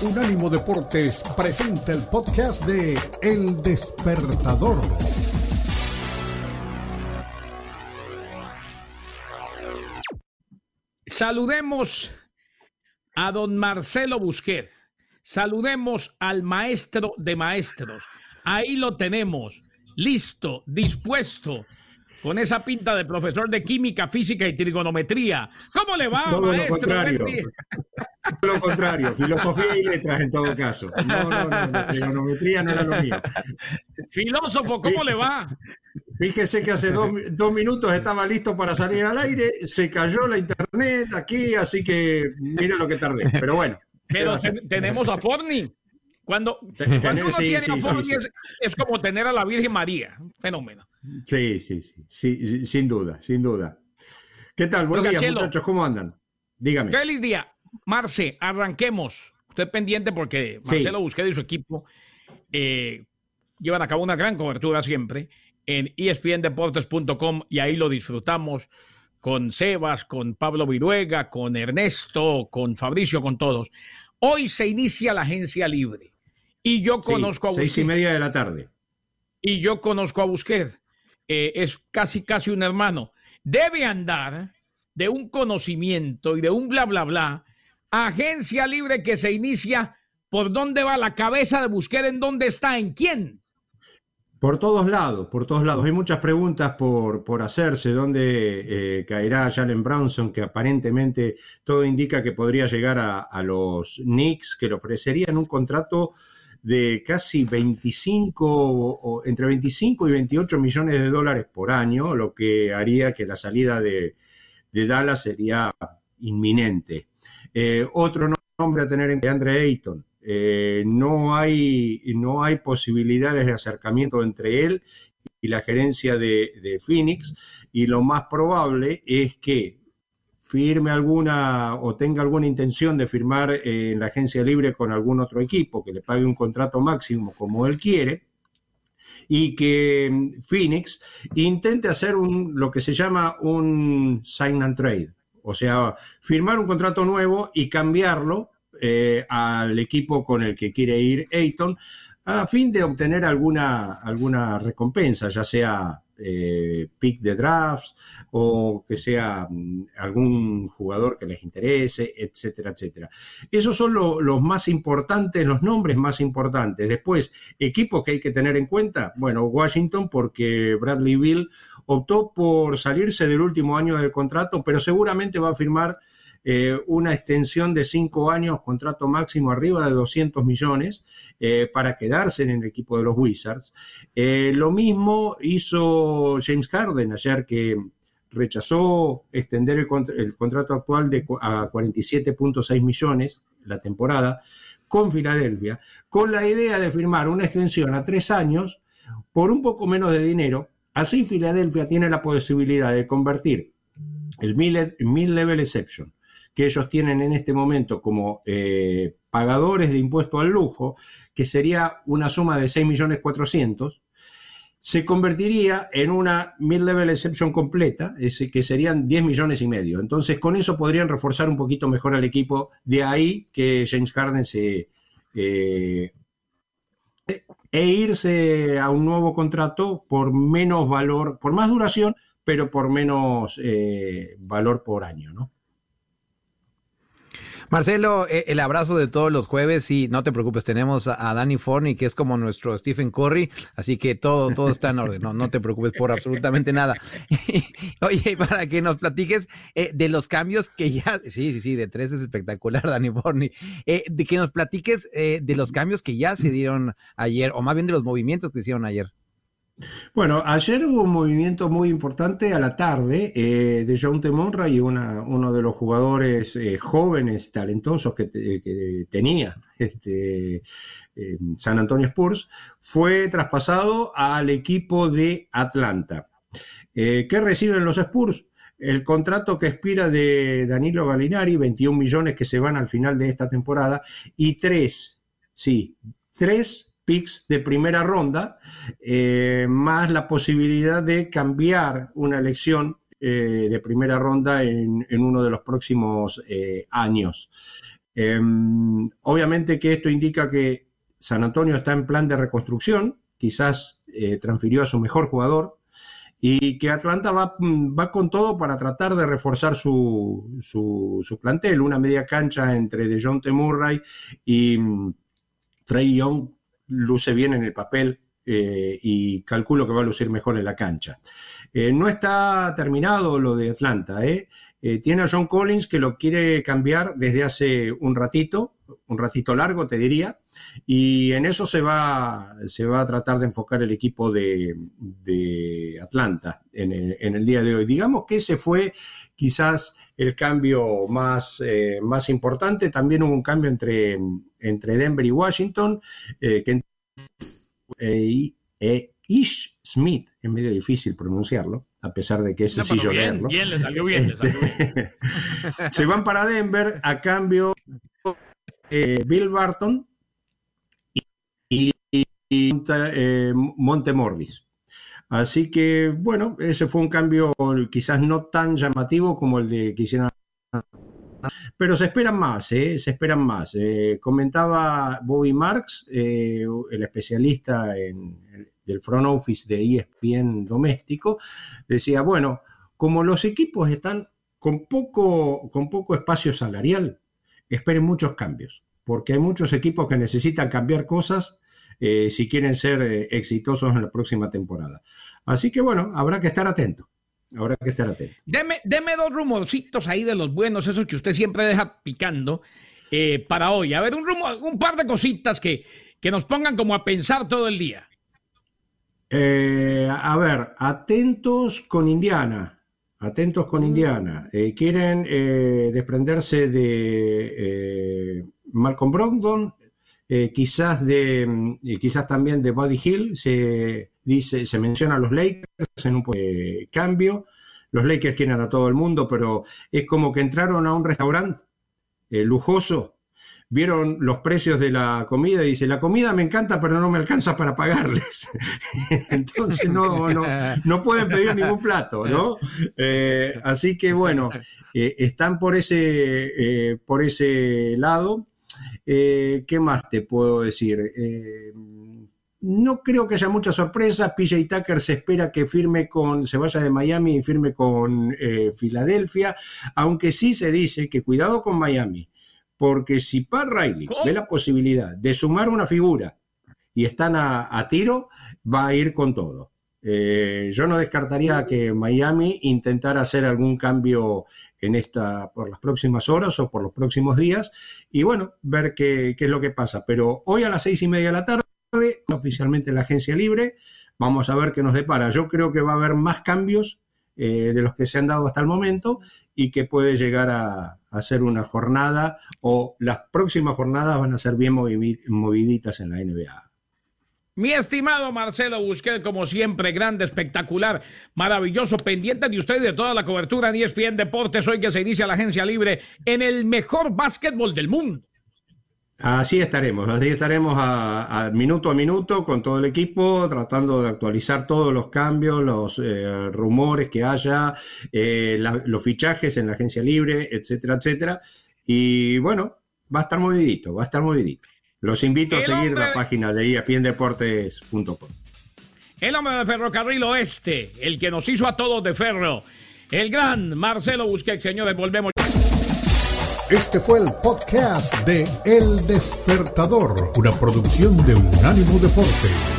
Unánimo Deportes presenta el podcast de El Despertador. Saludemos a don Marcelo Busquets. Saludemos al maestro de maestros. Ahí lo tenemos, listo, dispuesto, con esa pinta de profesor de química, física y trigonometría. ¿Cómo le va, Todo maestro? Lo contrario. Lo contrario, filosofía y letras en todo caso. No, no, no, trigonometría no era lo mío. Filósofo, ¿cómo le va? Fíjese que hace dos, dos, minutos estaba listo para salir al aire, se cayó la internet aquí, así que mire lo que tardé. Pero bueno. Pero ten, tenemos a Forni. Cuando, cuando uno sí, tiene sí, a Forni sí, es, es, como tener a la Virgen María. Fenómeno. Sí, sí, sí, sí, sin duda, sin duda. ¿Qué tal? Buenos días, muchachos, ¿cómo andan? Dígame. Feliz día. Marce, arranquemos. Usted pendiente porque Marcelo Busquets y su equipo eh, llevan a cabo una gran cobertura siempre en espndeportes.com y ahí lo disfrutamos con Sebas, con Pablo Viruega, con Ernesto, con Fabricio, con todos. Hoy se inicia la agencia libre y yo conozco sí, a Busquets. Seis y media de la tarde. Y yo conozco a Busquets. Eh, es casi, casi un hermano. Debe andar de un conocimiento y de un bla, bla, bla. Agencia libre que se inicia. ¿Por dónde va la cabeza de Busquets? ¿En dónde está? ¿En quién? Por todos lados, por todos lados. Hay muchas preguntas por, por hacerse. ¿Dónde eh, caerá Jalen Brownson? Que aparentemente todo indica que podría llegar a, a, los Knicks, que le ofrecerían un contrato de casi 25, o entre 25 y 28 millones de dólares por año, lo que haría que la salida de, de Dallas sería inminente. Eh, otro nombre a tener en cuenta, Andre Ayton. Eh, no, hay, no hay posibilidades de acercamiento entre él y la gerencia de, Phoenix y lo más probable es que firme alguna o tenga alguna intención de firmar eh, en la agencia libre con algún otro equipo que le pague un contrato máximo como él quiere y que mm, Phoenix intente hacer un, lo que se llama un sign and trade, o sea, firmar un contrato nuevo y cambiarlo eh, al equipo con el que quiere ir Ayton a fin de obtener alguna, alguna recompensa, ya sea eh, pick de drafts o que sea mm, algún jugador que les interese, etcétera, etcétera. Esos son lo, los más importantes, los nombres más importantes. Después, equipos que hay que tener en cuenta, bueno, Washington porque Bradley Bill optó por salirse del último año del contrato, pero seguramente va a firmar eh, una extensión de cinco años, contrato máximo arriba de 200 millones, eh, para quedarse en el equipo de los Wizards. Eh, lo mismo hizo James Harden ayer que rechazó extender el, el contrato actual de, a 47.6 millones la temporada con Filadelfia, con la idea de firmar una extensión a tres años por un poco menos de dinero. Así Filadelfia tiene la posibilidad de convertir el mid-level exception que ellos tienen en este momento como eh, pagadores de impuesto al lujo, que sería una suma de 6.400.000, se convertiría en una mid-level exception completa, que serían 10 millones y medio. Entonces, con eso podrían reforzar un poquito mejor al equipo. De ahí que James Harden se... Eh, e irse a un nuevo contrato por menos valor, por más duración, pero por menos eh, valor por año, ¿no? Marcelo, eh, el abrazo de todos los jueves y no te preocupes, tenemos a Danny Forney, que es como nuestro Stephen Curry, así que todo, todo está en orden, no, no te preocupes por absolutamente nada. Oye, para que nos platiques eh, de los cambios que ya, sí, sí, sí, de tres es espectacular, Danny Forney, eh, de que nos platiques eh, de los cambios que ya se dieron ayer, o más bien de los movimientos que hicieron ayer. Bueno, ayer hubo un movimiento muy importante a la tarde eh, de John Temonra y uno de los jugadores eh, jóvenes, talentosos que, te, que tenía este, eh, San Antonio Spurs, fue traspasado al equipo de Atlanta. ¿Qué reciben los Spurs? El contrato que expira de Danilo Galinari, 21 millones que se van al final de esta temporada, y tres, sí, tres picks de primera ronda, eh, más la posibilidad de cambiar una elección eh, de primera ronda en, en, uno de los próximos eh, años. Em, obviamente que esto indica que San Antonio está en plan de reconstrucción, quizás transfirió a su mejor jugador, y que Atlanta va, va, con todo para tratar de reforzar su, su, plantel, una media cancha entre DeJounte Murray y mm, Trey Young luce bien en el papel eh, y calculo que va a lucir mejor en la cancha. Eh, no está terminado lo de Atlanta, ¿eh? tiene a John Collins que lo quiere cambiar desde hace un ratito, un ratito largo te diría, y en eso se va, se va a tratar de enfocar el equipo de, Atlanta en el, día de hoy. Digamos que ese fue quizás el cambio más, más importante. También hubo un cambio entre, entre Denver y Washington, que Ish Smith, es medio difícil pronunciarlo, a pesar de que es sencillo leerlo. Bien, le salió bien, le salió bien. Se van para Denver a cambio de Bill Barton y, eh, Monte Morris. Así que, bueno, ese fue un cambio quizás no tan llamativo como el de que hicieron pero se esperan más, ¿eh? se esperan más. Eh, comentaba Bobby Marks, eh, el especialista del front office de ESPN doméstico, decía, bueno, como los equipos están con poco, con poco espacio salarial, esperen muchos cambios, porque hay muchos equipos que necesitan cambiar cosas si quieren ser exitosos en la próxima temporada. Así que bueno, habrá que estar atentos. Ahora que estar atento. Deme, deme, dos rumorcitos ahí de los buenos, esos que usted siempre deja picando eh, para hoy. A ver, un, rumor, un par de cositas que, que nos pongan como a pensar todo el día. Eh, a ver, atentos con Indiana. Atentos con mm. Indiana. Eh, quieren desprenderse de Malcolm Brogdon, quizás de quizás también de Buddy Hill. Se, dice, se menciona a los Lakers en un eh, cambio. Los Lakers quieren a todo el mundo, pero es como que entraron a un restaurante eh, lujoso, vieron los precios de la comida y dice, la comida me encanta, pero no me alcanza para pagarles. Entonces no, no, pueden pedir ningún plato, ¿no? Eh, así que bueno, están por ese, por ese lado. ¿Qué más te puedo decir? No creo que haya mucha sorpresa. PJ Tucker se espera que firme con, se vaya de Miami y firme con eh, Filadelfia, aunque sí se dice que cuidado con Miami, porque si Pat Riley ve la posibilidad de sumar una figura y están a, tiro, va a ir con todo. Eh, yo no descartaría que Miami intentara hacer algún cambio en esta por las próximas horas o por los próximos días y bueno, ver qué, qué es lo que pasa. Pero hoy a las seis y media de la tarde oficialmente en la agencia libre. Vamos a ver qué nos depara. Yo creo que va a haber más cambios eh, de los que se han dado hasta el momento y que puede llegar a, ser una jornada o las próximas jornadas van a ser bien moviditas en la NBA. Mi estimado Marcelo Busquet, como siempre, grande, espectacular, maravilloso, pendiente de usted de toda la cobertura en ESPN Deportes, hoy que se inicia la agencia libre en el mejor básquetbol del mundo. Así estaremos, así estaremos a, minuto a minuto con todo el equipo, tratando de actualizar todos los cambios, los eh, rumores que haya, eh, los fichajes en la agencia libre, etcétera, etcétera. Y bueno, va a estar movidito, va a estar movidito. Los invito a seguir la página de iapiendeportes.com. El hombre de Ferrocarril Oeste, el que nos hizo a todos de ferro, el gran Marcelo Busquets, señores, volvemos. Este fue el podcast de El Despertador, una producción de Unánimo Deportes.